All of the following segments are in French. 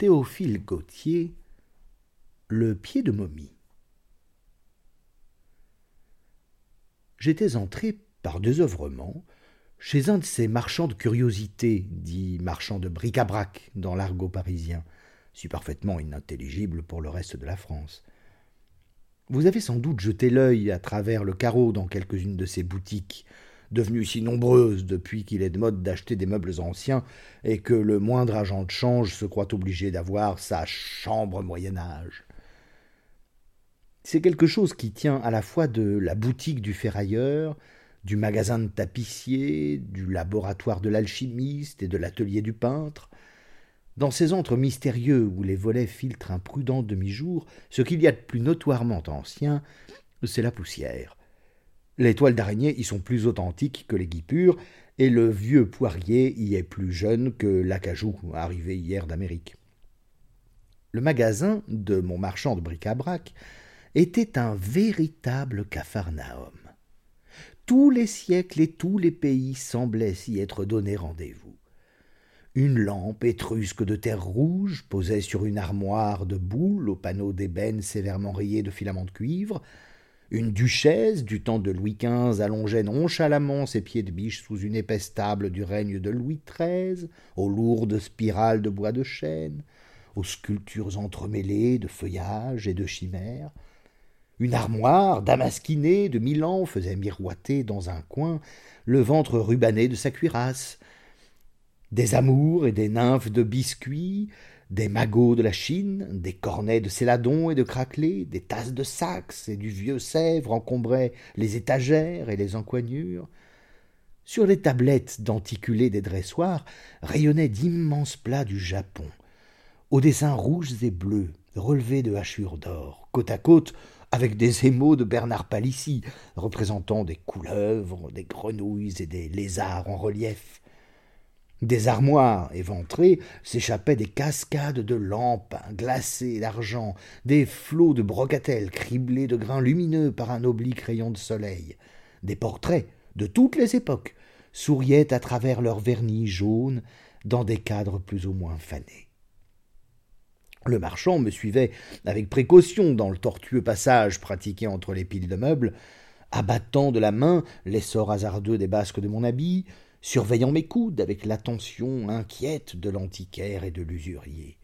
Théophile Gautier, Le pied de momie. J'étais entré par désœuvrement chez un de ces marchands de curiosités, dit marchands de bric-à-brac dans l'argot parisien, si parfaitement inintelligible pour le reste de la France. Vous avez sans doute jeté l'œil à travers le carreau dans quelques-unes de ces boutiques, devenues si nombreuses depuis qu'il est de mode d'acheter des meubles anciens et que le moindre agent de change se croit obligé d'avoir sa chambre Moyen Âge. C'est quelque chose qui tient à la fois de la boutique du ferrailleur, du magasin de tapissier, du laboratoire de l'alchimiste et de l'atelier du peintre. Dans ces antres mystérieux où les volets filtrent un prudent demi-jour, ce qu'il y a de plus notoirement ancien, c'est la poussière. Les toiles d'araignée y sont plus authentiques que les guipures, et le vieux poirier y est plus jeune que l'acajou arrivé hier d'Amérique. Le magasin de mon marchand de bric-à-brac était un véritable capharnaüm. Tous les siècles et tous les pays semblaient s'y être donné rendez-vous. Une lampe étrusque de terre rouge posait sur une armoire de boules aux panneaux d'ébène sévèrement rayés de filaments de cuivre, une duchesse du temps de Louis XV allongeait nonchalamment ses pieds de biche sous une épaisse table du règne de Louis XIII, aux lourdes spirales de bois de chêne, aux sculptures entremêlées de feuillages et de chimères. Une armoire damasquinée de Milan faisait miroiter dans un coin le ventre rubané de sa cuirasse. Des amours et des nymphes de biscuits des magots de la Chine, des cornets de Céladon et de Craquelé, des tasses de Saxe et du vieux Sèvres encombraient les étagères et les encoignures. Sur les tablettes denticulées des dressoirs rayonnaient d'immenses plats du Japon, aux dessins rouges et bleus, relevés de hachures d'or, côte à côte avec des émaux de Bernard Palissy, représentant des couleuvres, des grenouilles et des lézards en relief. Des armoires éventrées s'échappaient des cascades de lampes glacées d'argent, des flots de brocatelles criblés de grains lumineux par un oblique rayon de soleil. Des portraits de toutes les époques souriaient à travers leur vernis jaune dans des cadres plus ou moins fanés. Le marchand me suivait avec précaution dans le tortueux passage pratiqué entre les piles de meubles, abattant de la main l'essor hasardeux des basques de mon habit, surveillant mes coudes avec l'attention inquiète de l'antiquaire et de l'usurier.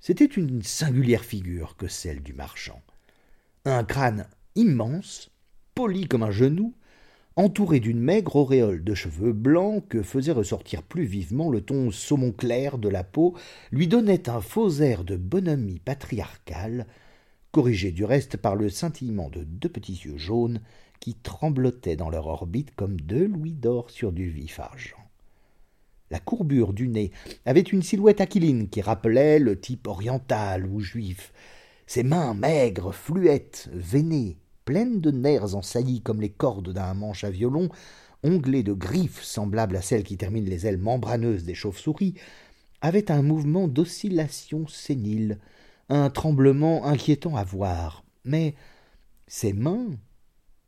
C'était une singulière figure que celle du marchand. Un crâne immense, poli comme un genou, entouré d'une maigre auréole de cheveux blancs que faisait ressortir plus vivement le ton saumon clair de la peau, lui donnait un faux air de bonhomie patriarcale, corrigé du reste par le scintillement de deux petits yeux jaunes qui tremblotaient dans leur orbite comme deux louis d'or sur du vif argent. La courbure du nez avait une silhouette aquiline qui rappelait le type oriental ou juif. Ses mains maigres, fluettes, veinées, pleines de nerfs en saillie comme les cordes d'un manche à violon, onglées de griffes semblables à celles qui terminent les ailes membraneuses des chauves-souris, avaient un mouvement d'oscillation sénile, un tremblement inquiétant à voir. Mais ses mains,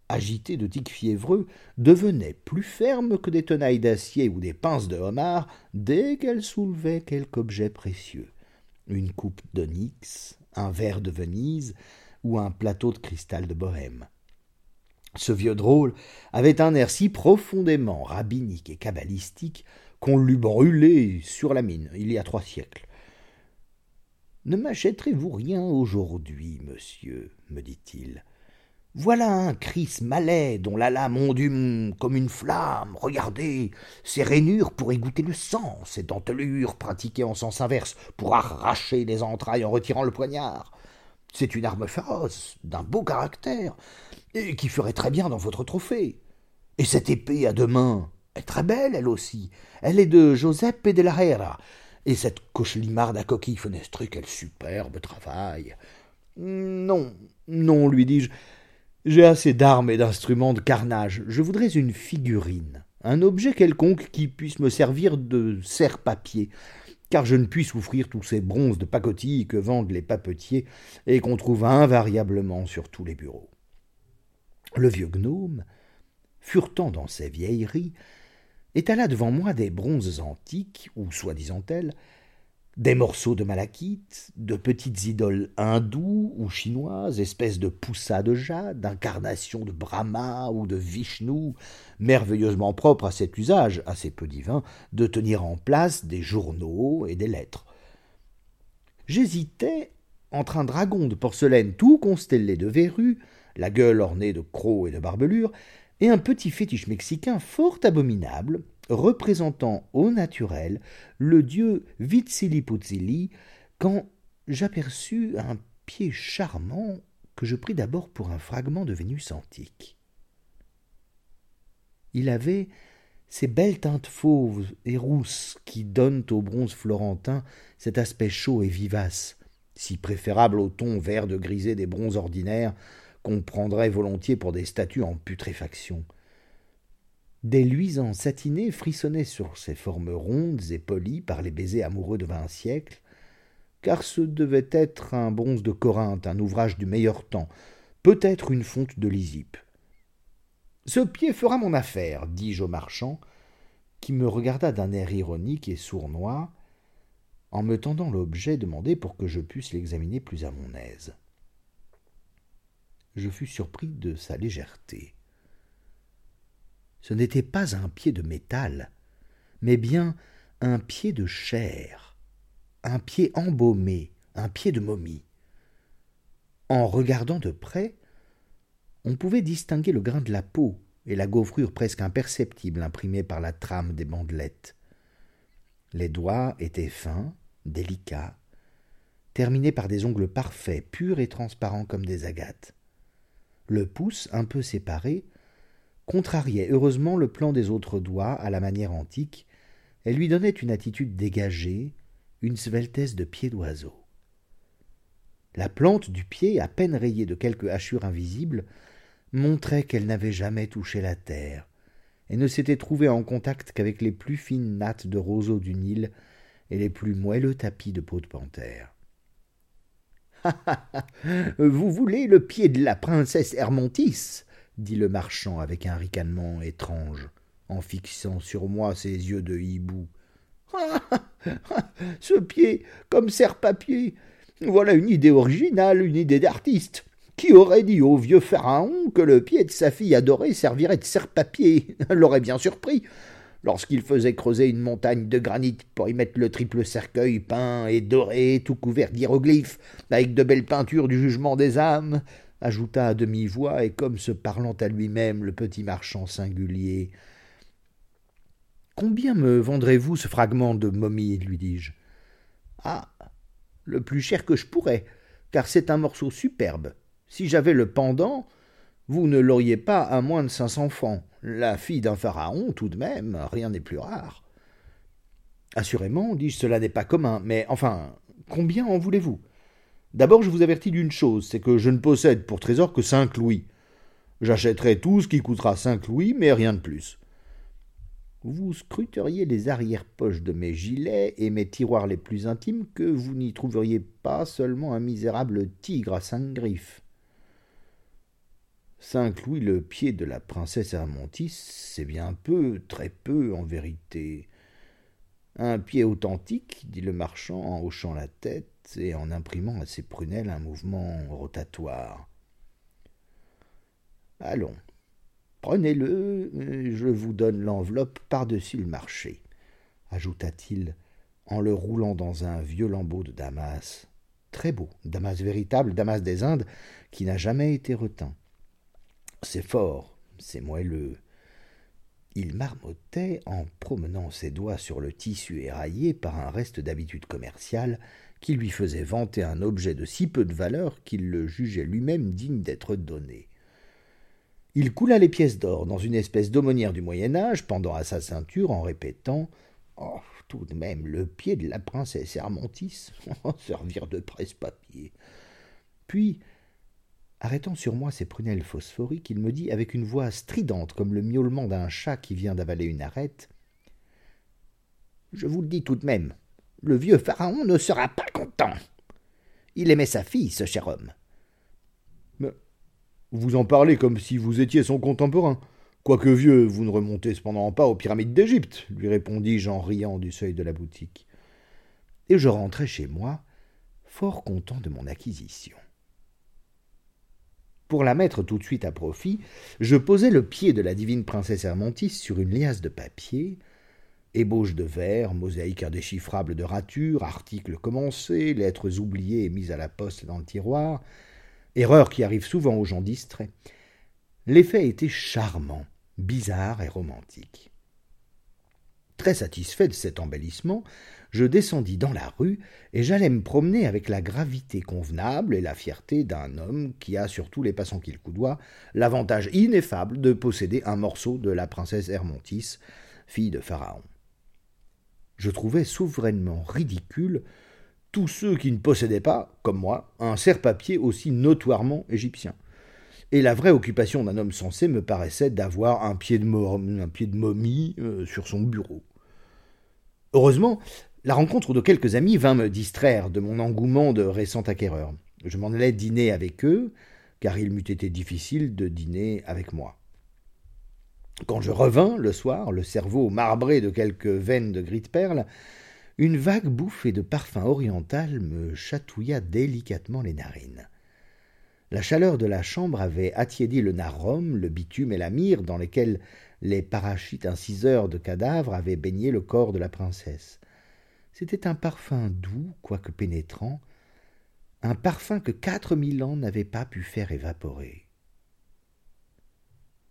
agitées de tics fiévreux, devenaient plus fermes que des tenailles d'acier ou des pinces de homard dès qu'elles soulevaient quelque objet précieux. Une coupe d'onyx, un verre de Venise, ou un plateau de cristal de Bohême. Ce vieux drôle avait un air si profondément rabbinique et cabalistique qu'on l'eût brûlé sur la mine il y a trois siècles. Ne m'achèterez-vous rien aujourd'hui, monsieur? me dit-il. Voilà un Christ malais dont la lame ondule comme une flamme. Regardez, ses rainures pour égoutter le sang, ses dentelures pratiquées en sens inverse pour arracher les entrailles en retirant le poignard. C'est une arme féroce, d'un beau caractère, et qui ferait très bien dans votre trophée. Et cette épée à deux mains est très belle, elle aussi. Elle est de Giuseppe de la. Et cette cochelimarde à coquille fenestrée, quel superbe travail. Non, non, lui dis-je. J'ai assez d'armes et d'instruments de carnage. Je voudrais une figurine, un objet quelconque qui puisse me servir de serre-papier car je ne puis souffrir tous ces bronzes de pacotille que vendent les papetiers et qu'on trouve invariablement sur tous les bureaux. Le vieux gnome, furetant dans ses vieilleries, étala devant moi des bronzes antiques, ou soi-disant tels, des morceaux de malachite, de petites idoles hindoues ou chinoises, espèces de poussas de jade, d'incarnations de Brahma ou de Vishnu, merveilleusement propres à cet usage, assez peu divin, de tenir en place des journaux et des lettres. J'hésitais entre un dragon de porcelaine tout constellé de verrues, la gueule ornée de crocs et de barbelures, et un petit fétiche mexicain fort abominable, représentant au naturel le dieu Vitziliputzili, quand j'aperçus un pied charmant que je pris d'abord pour un fragment de Vénus antique. Il avait ces belles teintes fauves et rousses qui donnent au bronze florentin cet aspect chaud et vivace, si préférable au ton vert de grisé des bronzes ordinaires qu'on prendrait volontiers pour des statues en putréfaction. Des luisants satinés frissonnaient sur ces formes rondes et polies par les baisers amoureux de vingt siècles, car ce devait être un bronze de Corinthe, un ouvrage du meilleur temps, peut-être une fonte de Lysippe. Ce pied fera mon affaire, dis-je au marchand, qui me regarda d'un air ironique et sournois, en me tendant l'objet demandé pour que je puisse l'examiner plus à mon aise. Je fus surpris de sa légèreté ce n'était pas un pied de métal, mais bien un pied de chair, un pied embaumé, un pied de momie. En regardant de près, on pouvait distinguer le grain de la peau et la gaufrure presque imperceptible imprimée par la trame des bandelettes. Les doigts étaient fins, délicats, terminés par des ongles parfaits, purs et transparents comme des agates. Le pouce, un peu séparé, contrariait heureusement le plan des autres doigts à la manière antique, elle lui donnait une attitude dégagée, une sveltesse de pied d'oiseau. La plante du pied, à peine rayée de quelques hachures invisibles, montrait qu'elle n'avait jamais touché la terre, et ne s'était trouvée en contact qu'avec les plus fines nattes de roseaux du Nil et les plus moelleux tapis de peau de panthère. Vous voulez le pied de la princesse Hermontis? Dit le marchand avec un ricanement étrange, en fixant sur moi ses yeux de hibou. Ce pied, comme serre-papier. Voilà une idée originale, une idée d'artiste. Qui aurait dit au vieux pharaon que le pied de sa fille adorée servirait de serre-papier? L'aurait bien surpris. Lorsqu'il faisait creuser une montagne de granit pour y mettre le triple cercueil peint et doré, tout couvert d'hiéroglyphes, avec de belles peintures du jugement des âmes, ajouta à demi-voix et comme se parlant à lui-même le petit marchand singulier. Combien me vendrez-vous ce fragment de momie lui dis-je. Ah. Le plus cher que je pourrais, car c'est un morceau superbe. Si j'avais le pendant, vous ne l'auriez pas à moins de cinq cents francs. La fille d'un pharaon, tout de même, rien n'est plus rare. Assurément, dis-je, cela n'est pas commun, mais enfin, combien en voulez-vous? D'abord, je vous avertis d'une chose, c'est que je ne possède pour trésor que cinq louis. J'achèterai tout ce qui coûtera cinq louis, mais rien de plus. Vous scruteriez les arrière-poches de mes gilets et mes tiroirs les plus intimes que vous n'y trouveriez pas seulement un misérable tigre à cinq griffes. Cinq louis le pied de la princesse Hermontis, c'est bien peu, très peu en vérité. Un pied authentique, dit le marchand en hochant la tête, et en imprimant à ses prunelles un mouvement rotatoire. Allons, prenez-le, je vous donne l'enveloppe par-dessus le marché, ajouta-t-il en le roulant dans un vieux lambeau de Damas. Très beau, Damas véritable, Damas des Indes, qui n'a jamais été reteint. C'est fort, c'est moelleux. Il marmottait en promenant ses doigts sur le tissu éraillé par un reste d'habitude commerciale qui lui faisait vanter un objet de si peu de valeur qu'il le jugeait lui-même digne d'être donné. Il coula les pièces d'or dans une espèce d'aumônière du Moyen Âge, pendant à sa ceinture, en répétant Oh, tout de même, le pied de la princesse Hermontis, servir de presse-papier. Puis, arrêtant sur moi ses prunelles phosphoriques, il me dit avec une voix stridente comme le miaulement d'un chat qui vient d'avaler une arête Je vous le dis tout de même, le vieux pharaon ne sera pas content. Il aimait sa fille, ce cher homme. Mais vous en parlez comme si vous étiez son contemporain. Quoique vieux, vous ne remontez cependant pas aux pyramides d'Égypte, lui répondis-je en riant du seuil de la boutique. et je rentrai chez moi, fort content de mon acquisition. Pour la mettre tout de suite à profit, je posai le pied de la divine princesse Hermontis sur une liasse de papier, ébauche de vers, mosaïque indéchiffrable de ratures, articles commencés, lettres oubliées et mises à la poste dans le tiroir, erreur qui arrive souvent aux gens distraits. L'effet était charmant, bizarre et romantique. Très satisfait de cet embellissement, je descendis dans la rue et j'allais me promener avec la gravité convenable et la fierté d'un homme qui a sur tous les passants qu'il coudoie l'avantage ineffable de posséder un morceau de la princesse Hermontis, fille de Pharaon. Je trouvais souverainement ridicule tous ceux qui ne possédaient pas, comme moi, un serre-papier aussi notoirement égyptien. Et la vraie occupation d'un homme sensé me paraissait d'avoir un pied de, momie euh, sur son bureau. Heureusement, la rencontre de quelques amis vint me distraire de mon engouement de récent acquéreur. Je m'en allais dîner avec eux, car il m'eût été difficile de dîner avec moi. Quand je revins le soir, le cerveau marbré de quelques veines de gris de perle, une vague bouffée de parfum oriental me chatouilla délicatement les narines. La chaleur de la chambre avait attiédi le narum, le bitume et la myrrhe dans lesquels les parachites inciseurs de cadavres avaient baigné le corps de la princesse. C'était un parfum doux, quoique pénétrant, un parfum que quatre mille ans n'avaient pas pu faire évaporer.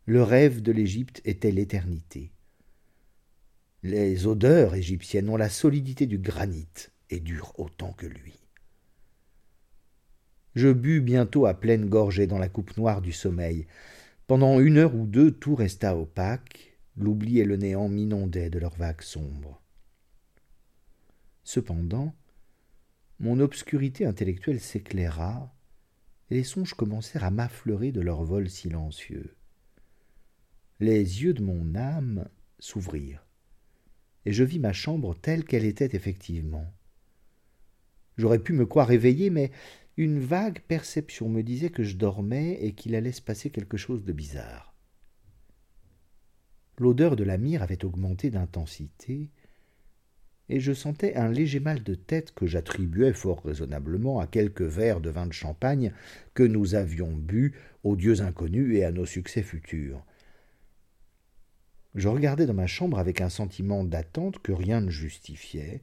Le rêve de l'Égypte était l'éternité. Les odeurs égyptiennes ont la solidité du granit et durent autant que lui. Je bus bientôt à pleine gorgée dans la coupe noire du sommeil. Pendant une heure ou deux, tout resta opaque, l'oubli et le néant m'inondaient de leurs vagues sombres. Cependant, mon obscurité intellectuelle s'éclaira, et les songes commencèrent à m'affleurer de leur vol silencieux. Les yeux de mon âme s'ouvrirent, et je vis ma chambre telle qu'elle était effectivement. J'aurais pu me croire éveillé, mais une vague perception me disait que je dormais et qu'il allait se passer quelque chose de bizarre. L'odeur de la myrrhe avait augmenté d'intensité, et je sentais un léger mal de tête que j'attribuais fort raisonnablement à quelques verres de vin de champagne que nous avions bu aux dieux inconnus et à nos succès futurs. Je regardais dans ma chambre avec un sentiment d'attente que rien ne justifiait.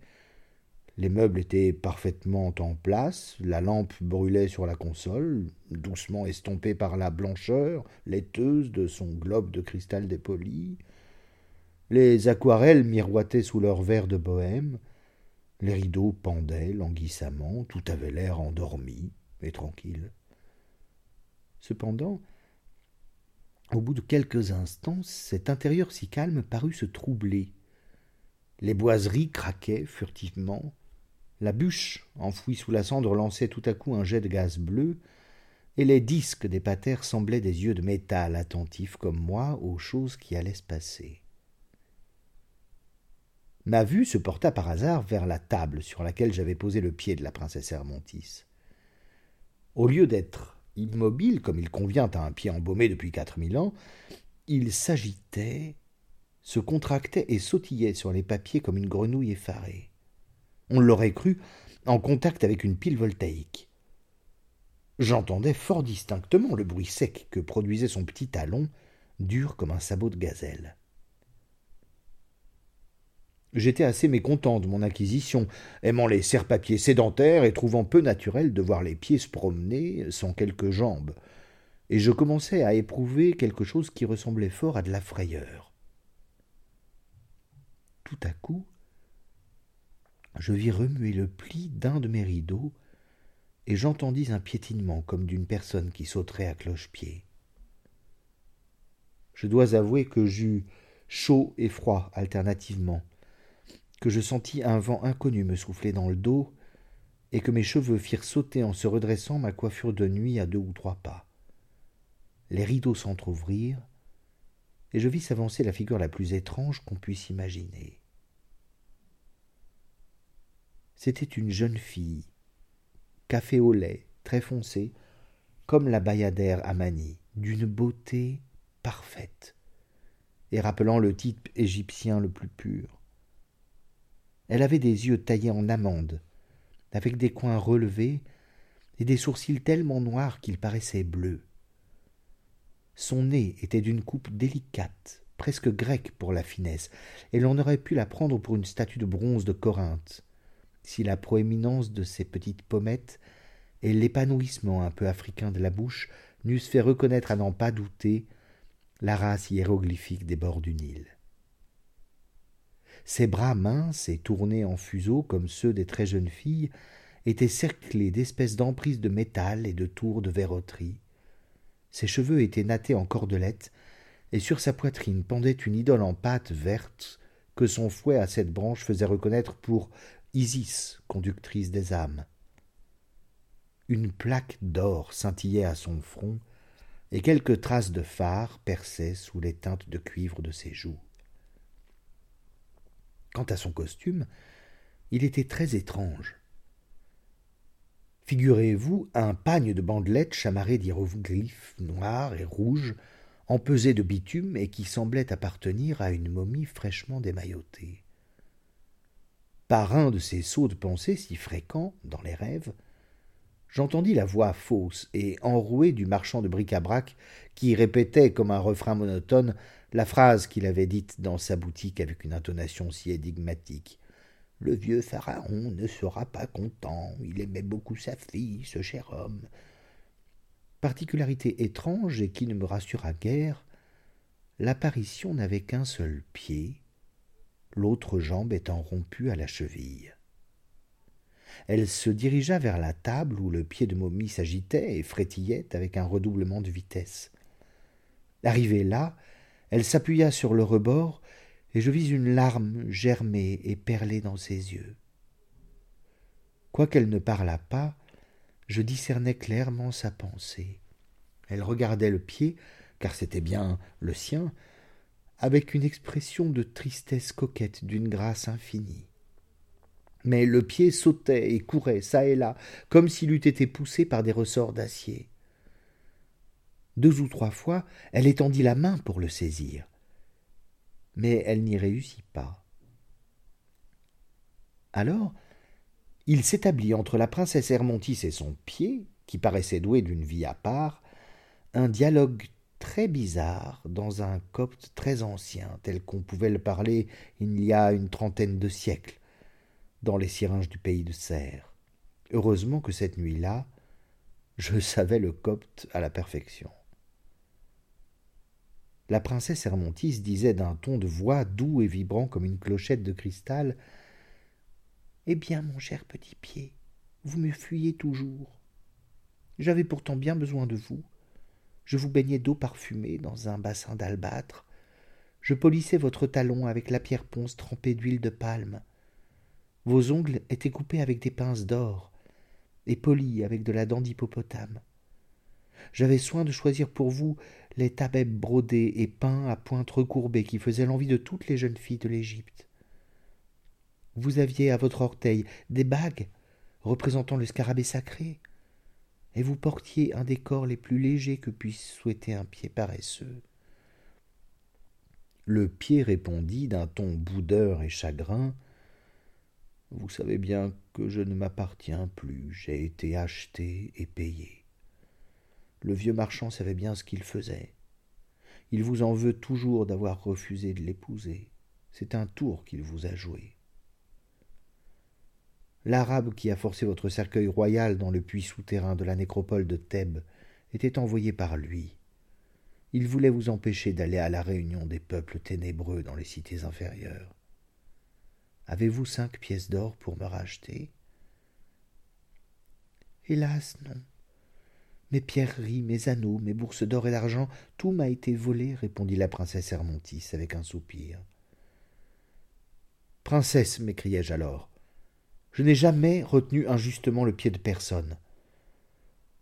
Les meubles étaient parfaitement en place, la lampe brûlait sur la console, doucement estompée par la blancheur laiteuse de son globe de cristal dépoli. Les aquarelles miroitaient sous leurs verres de bohême, les rideaux pendaient languissamment, tout avait l'air endormi et tranquille. Cependant, au bout de quelques instants, cet intérieur si calme parut se troubler. Les boiseries craquaient furtivement, la bûche, enfouie sous la cendre, lançait tout à coup un jet de gaz bleu, et les disques des patères semblaient des yeux de métal attentifs comme moi aux choses qui allaient se passer. Ma vue se porta par hasard vers la table sur laquelle j'avais posé le pied de la princesse Hermontis. Au lieu d'être immobile, comme il convient à un pied embaumé depuis quatre mille ans, il s'agitait, se contractait et sautillait sur les papiers comme une grenouille effarée. On l'aurait cru en contact avec une pile voltaïque. J'entendais fort distinctement le bruit sec que produisait son petit talon, dur comme un sabot de gazelle. J'étais assez mécontent de mon acquisition, aimant les serre-papiers sédentaires et trouvant peu naturel de voir les pieds se promener sans quelques jambes, et je commençais à éprouver quelque chose qui ressemblait fort à de la frayeur. Tout à coup, je vis remuer le pli d'un de mes rideaux, et j'entendis un piétinement comme d'une personne qui sauterait à cloche-pied. Je dois avouer que j'eus chaud et froid alternativement, que je sentis un vent inconnu me souffler dans le dos, et que mes cheveux firent sauter en se redressant ma coiffure de nuit à deux ou trois pas. Les rideaux s'entr'ouvrirent, et je vis s'avancer la figure la plus étrange qu'on puisse imaginer. C'était une jeune fille, café au lait, très foncée, comme la bayadère Amani, d'une beauté parfaite, et rappelant le type égyptien le plus pur. Elle avait des yeux taillés en amande, avec des coins relevés et des sourcils tellement noirs qu'ils paraissaient bleus. Son nez était d'une coupe délicate, presque grecque pour la finesse, et l'on aurait pu la prendre pour une statue de bronze de Corinthe, si la proéminence de ses petites pommettes et l'épanouissement un peu africain de la bouche n'eussent fait reconnaître à n'en pas douter la race hiéroglyphique des bords du Nil. Ses bras minces et tournés en fuseau comme ceux des très jeunes filles étaient cerclés d'espèces d'emprises de métal et de tours de verroterie. Ses cheveux étaient nattés en cordelettes, et sur sa poitrine pendait une idole en pâte verte que son fouet à sept branches faisait reconnaître pour Isis, conductrice des âmes. Une plaque d'or scintillait à son front, et quelques traces de phare perçaient sous les teintes de cuivre de ses joues. Quant à son costume, il était très étrange. Figurez-vous un pagne de bandelettes chamarré d'hiéroglyphes noirs et rouges, empesé de bitume et qui semblait appartenir à une momie fraîchement démaillotée. Par un de ces sauts de pensée si fréquents dans les rêves, j'entendis la voix fausse et enrouée du marchand de bric-à-brac qui répétait comme un refrain monotone la phrase qu'il avait dite dans sa boutique avec une intonation si énigmatique. Le vieux pharaon ne sera pas content, il aimait beaucoup sa fille, ce cher homme. Particularité étrange et qui ne me rassura guère, l'apparition n'avait qu'un seul pied, l'autre jambe étant rompue à la cheville. Elle se dirigea vers la table où le pied de momie s'agitait et frétillait avec un redoublement de vitesse. Arrivée là, elle s'appuya sur le rebord, et je vis une larme germer et perler dans ses yeux. Quoiqu'elle ne parlât pas, je discernais clairement sa pensée. Elle regardait le pied, car c'était bien le sien, avec une expression de tristesse coquette d'une grâce infinie mais le pied sautait et courait çà et là, comme s'il eût été poussé par des ressorts d'acier. Deux ou trois fois, elle étendit la main pour le saisir, mais elle n'y réussit pas. Alors, il s'établit entre la princesse Hermontis et son pied, qui paraissait doué d'une vie à part, un dialogue très bizarre dans un copte très ancien, tel qu'on pouvait le parler il y a une trentaine de siècles dans les syringes du pays de Serre. Heureusement que cette nuit-là, je savais le copte à la perfection. La princesse Hermontis disait d'un ton de voix doux et vibrant comme une clochette de cristal Eh bien, mon cher petit pied, vous me fuyez toujours. J'avais pourtant bien besoin de vous. Je vous baignais d'eau parfumée dans un bassin d'albâtre. Je polissais votre talon avec la pierre ponce trempée d'huile de palme. Vos ongles étaient coupés avec des pinces d'or et polis avec de la dent d'hippopotame. J'avais soin de choisir pour vous les tabebs brodés et peints à pointe recourbée qui faisaient l'envie de toutes les jeunes filles de l'Égypte. Vous aviez à votre orteil des bagues représentant le scarabée sacré, et vous portiez un des corps les plus légers que puisse souhaiter un pied paresseux. Le pied répondit d'un ton boudeur et chagrin vous savez bien que je ne m'appartiens plus, j'ai été acheté et payé. Le vieux marchand savait bien ce qu'il faisait. Il vous en veut toujours d'avoir refusé de l'épouser. C'est un tour qu'il vous a joué. L'arabe qui a forcé votre cercueil royal dans le puits souterrain de la nécropole de Thèbes était envoyé par lui. Il voulait vous empêcher d'aller à la réunion des peuples ténébreux dans les cités inférieures. Avez-vous cinq pièces d'or pour me racheter? Hélas, non. Mes pierreries, mes anneaux, mes bourses d'or et d'argent, tout m'a été volé, répondit la princesse Hermontis avec un soupir. Princesse, m'écriai-je alors, je n'ai jamais retenu injustement le pied de personne.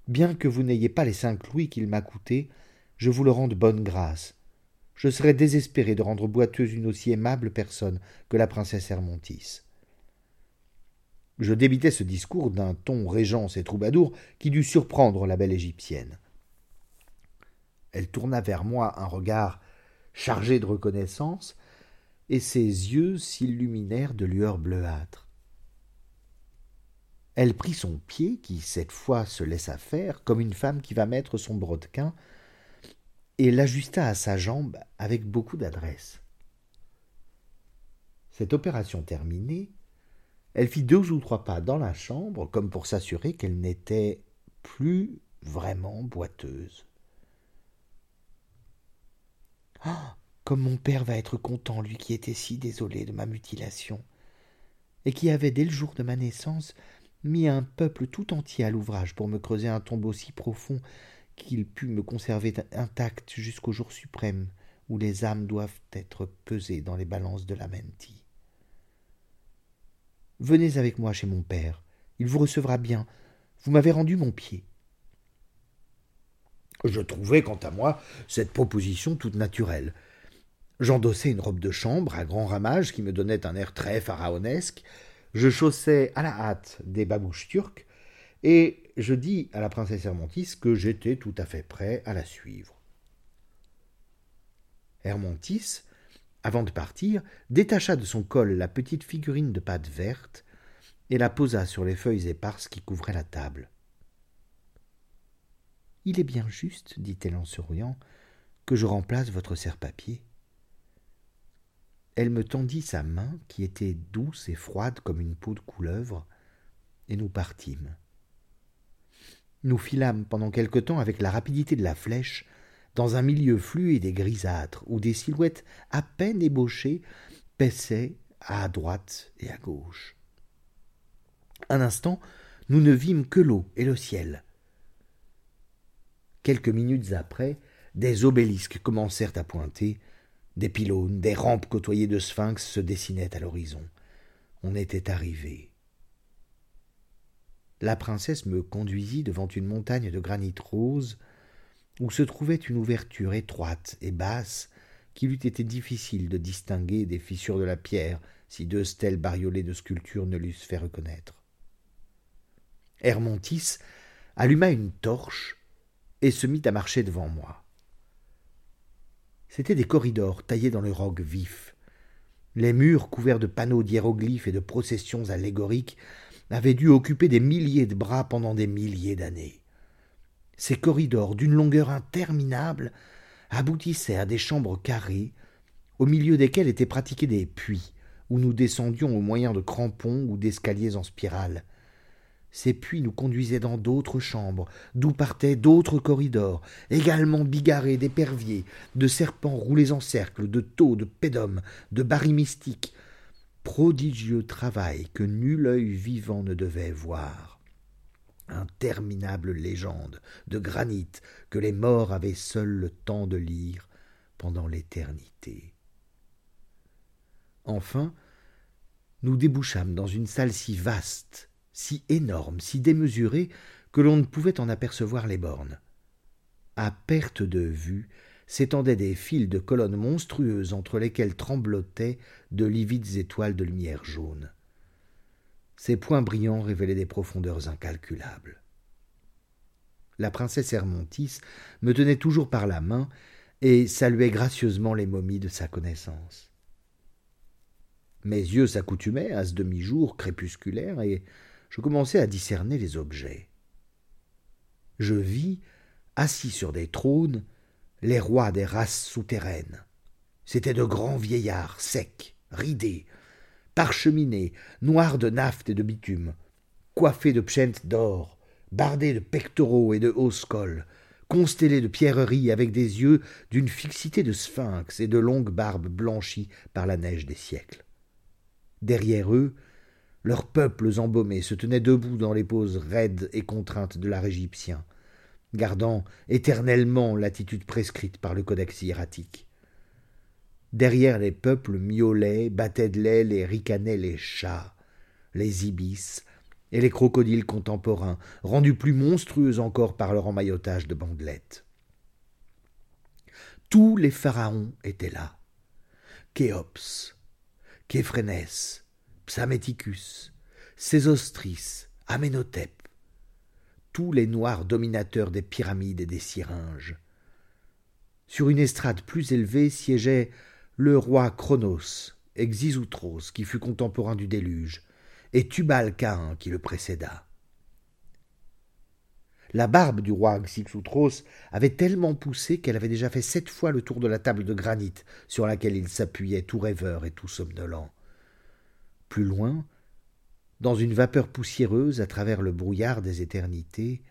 Bien que vous n'ayez pas les cinq louis qu'il m'a coûtés, je vous le rends de bonne grâce je serais désespéré de rendre boiteuse une aussi aimable personne que la princesse Hermontis. Je débitais ce discours d'un ton régence et troubadour qui dut surprendre la belle égyptienne. Elle tourna vers moi un regard chargé de reconnaissance, et ses yeux s'illuminèrent de lueurs bleuâtres. Elle prit son pied, qui cette fois se laissa faire, comme une femme qui va mettre son brodequin, et l'ajusta à sa jambe avec beaucoup d'adresse. Cette opération terminée, elle fit deux ou trois pas dans la chambre, comme pour s'assurer qu'elle n'était plus vraiment boiteuse. Ah comme mon père va être content, lui qui était si désolé de ma mutilation, et qui avait, dès le jour de ma naissance, mis un peuple tout entier à l'ouvrage pour me creuser un tombeau si profond qu'il pût me conserver intact jusqu'au jour suprême où les âmes doivent être pesées dans les balances de la menti. Venez avec moi chez mon père, il vous recevra bien, vous m'avez rendu mon pied. Je trouvais, quant à moi, cette proposition toute naturelle. J'endossai une robe de chambre à grand ramage qui me donnait un air très pharaonesque. Je chaussais à la hâte des babouches turques et je dis à la princesse Hermontis que j'étais tout à fait prêt à la suivre. Hermontis, avant de partir, détacha de son col la petite figurine de pâte verte et la posa sur les feuilles éparses qui couvraient la table. Il est bien juste, dit-elle en souriant, que je remplace votre serre-papier. Elle me tendit sa main, qui était douce et froide comme une peau de couleuvre, et nous partîmes. Nous filâmes pendant quelque temps avec la rapidité de la flèche, dans un milieu fluide et grisâtre, où des silhouettes à peine ébauchées paissaient à droite et à gauche. Un instant, nous ne vîmes que l'eau et le ciel. Quelques minutes après, des obélisques commencèrent à pointer, des pylônes, des rampes côtoyées de sphinx se dessinaient à l'horizon. On était arrivé. La princesse me conduisit devant une montagne de granit rose, où se trouvait une ouverture étroite et basse qu'il eût été difficile de distinguer des fissures de la pierre si deux stèles bariolées de sculptures ne l'eussent fait reconnaître. Hermontis alluma une torche et se mit à marcher devant moi. C'étaient des corridors taillés dans le roc vif. Les murs couverts de panneaux d'hiéroglyphes et de processions allégoriques avaient dû occuper des milliers de bras pendant des milliers d'années. Ces corridors, d'une longueur interminable, aboutissaient à des chambres carrées, au milieu desquelles étaient pratiqués des puits, où nous descendions au moyen de crampons ou d'escaliers en spirale. Ces puits nous conduisaient dans d'autres chambres, d'où partaient d'autres corridors, également bigarrés d'éperviers, de serpents roulés en cercle, de taux, de pédums, de barils mystiques. Prodigieux travail que nul œil vivant ne devait voir. Interminable légende de granit que les morts avaient seuls le temps de lire pendant l'éternité. Enfin, nous débouchâmes dans une salle si vaste si énorme, si démesuré, que l'on ne pouvait en apercevoir les bornes. À perte de vue s'étendaient des fils de colonnes monstrueuses entre lesquelles tremblotaient de livides étoiles de lumière jaune. Ces points brillants révélaient des profondeurs incalculables. La princesse Hermontis me tenait toujours par la main et saluait gracieusement les momies de sa connaissance. Mes yeux s'accoutumaient à ce demi-jour crépusculaire et je commençai à discerner les objets. Je vis, assis sur des trônes, les rois des races souterraines. C'étaient de grands vieillards, secs, ridés, parcheminés, noirs de naphte et de bitume, coiffés de pschent d'or, bardés de pectoraux et de hausse cols, constellés de pierreries avec des yeux d'une fixité de sphinx et de longues barbes blanchies par la neige des siècles. Derrière eux, leurs peuples embaumés se tenaient debout dans les poses raides et contraintes de l'art égyptien, gardant éternellement l'attitude prescrite par le codex hiératique. Derrière les peuples miaulaient, battaient de l'aile et ricanaient les chats, les ibis et les crocodiles contemporains, rendus plus monstrueux encore par leur emmaillotage de bandelettes. Tous les pharaons étaient là. Khéops, Képhénès, Psaméticus, Sésostris, Aménotep, tous les noirs dominateurs des pyramides et des syringes. Sur une estrade plus élevée siégeait le roi Chronos et Xisutros, qui fut contemporain du déluge, et Tubal Cain, qui le précéda. La barbe du roi Xixoutros avait tellement poussé qu'elle avait déjà fait sept fois le tour de la table de granit sur laquelle il s'appuyait tout rêveur et tout somnolent. Plus loin, dans une vapeur poussiéreuse à travers le brouillard des éternités,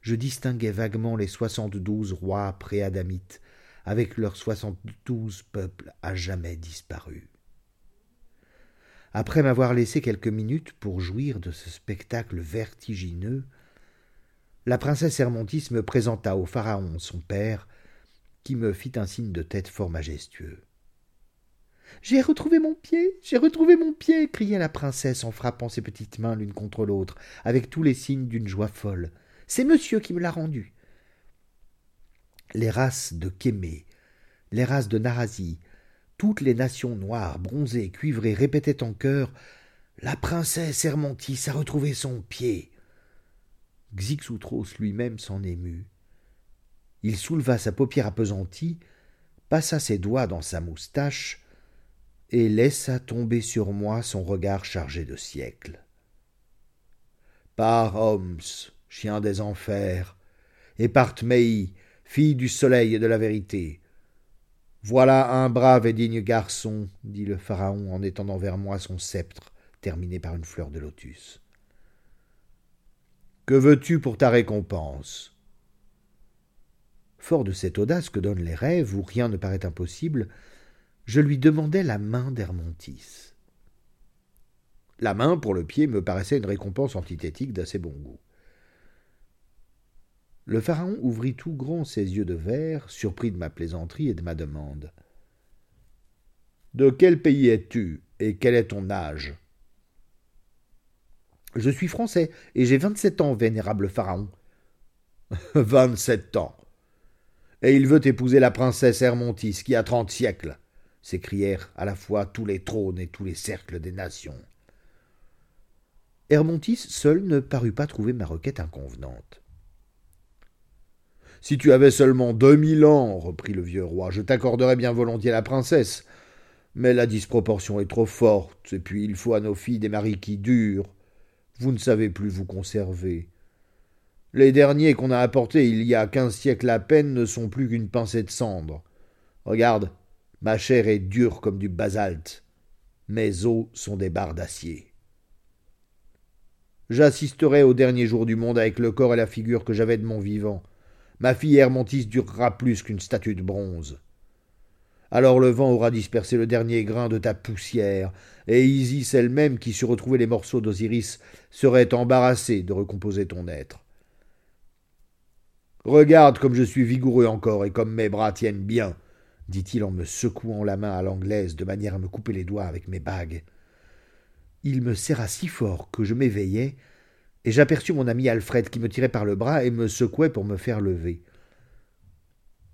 je distinguais vaguement les soixante-douze rois préadamites avec leurs soixante-douze peuples à jamais disparus. Après m'avoir laissé quelques minutes pour jouir de ce spectacle vertigineux, la princesse Hermontis me présenta au pharaon son père, qui me fit un signe de tête fort majestueux. J'ai retrouvé mon pied, j'ai retrouvé mon pied, cria la princesse en frappant ses petites mains l'une contre l'autre, avec tous les signes d'une joie folle. C'est monsieur qui me l'a rendu. Les races de Kémé, les races de Narazi, toutes les nations noires, bronzées, cuivrées, répétaient en chœur La princesse Hermontis a retrouvé son pied. Xixoutros lui-même s'en émut. Il souleva sa paupière appesantie, passa ses doigts dans sa moustache, et laissa tomber sur moi son regard chargé de siècles. Par Homs, chien des enfers, et par Tmei, fille du soleil et de la vérité. Voilà un brave et digne garçon, dit le pharaon en étendant vers moi son sceptre, terminé par une fleur de lotus. Que veux-tu pour ta récompense? Fort de cette audace que donnent les rêves, où rien ne paraît impossible, je lui demandai la main d'Hermontis. La main pour le pied me paraissait une récompense antithétique d'assez bon goût. Le pharaon ouvrit tout grand ses yeux de verre, surpris de ma plaisanterie et de ma demande. De quel pays es-tu et quel est ton âge? Je suis français, et j'ai vingt-sept ans, vénérable pharaon. Vingt-sept ans. Et il veut épouser la princesse Hermontis, qui a trente siècles, s'écrièrent à la fois tous les trônes et tous les cercles des nations. Hermontis seul ne parut pas trouver ma requête inconvenante. Si tu avais seulement deux mille ans, reprit le vieux roi, je t'accorderais bien volontiers la princesse. Mais la disproportion est trop forte, et puis il faut à nos filles des maris qui durent, vous ne savez plus vous conserver. Les derniers qu'on a apportés il y a quinze siècles à peine ne sont plus qu'une pincée de cendre. Regarde, ma chair est dure comme du basalte. Mes os sont des barres d'acier. J'assisterai au dernier jour du monde avec le corps et la figure que j'avais de mon vivant. Ma fille Hermontis durera plus qu'une statue de bronze. Alors le vent aura dispersé le dernier grain de ta poussière, et Isis elle-même, qui sut retrouver les morceaux d'Osiris, serait embarrassée de recomposer ton être. Regarde comme je suis vigoureux encore et comme mes bras tiennent bien, dit-il en me secouant la main à l'anglaise de manière à me couper les doigts avec mes bagues. Il me serra si fort que je m'éveillai, et j'aperçus mon ami Alfred qui me tirait par le bras et me secouait pour me faire lever.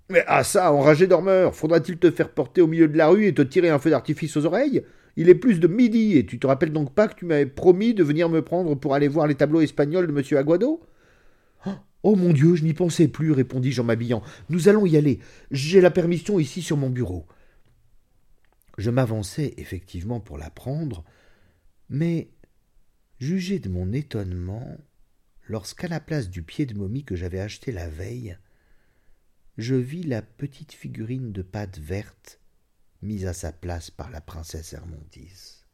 Mais ah ça, enragé dormeur, faudra-t-il te faire porter au milieu de la rue et te tirer un feu d'artifice aux oreilles? Il est plus de midi, et tu te rappelles donc pas que tu m'avais promis de venir me prendre pour aller voir les tableaux espagnols de M. Aguado? Oh mon Dieu, je n'y pensais plus, répondis-je en m'habillant. Nous allons y aller. J'ai la permission ici sur mon bureau. Je m'avançai effectivement pour la prendre, mais jugez de mon étonnement lorsqu'à la place du pied de momie que j'avais acheté la veille, je vis la petite figurine de pâte verte mise à sa place par la princesse Hermontis.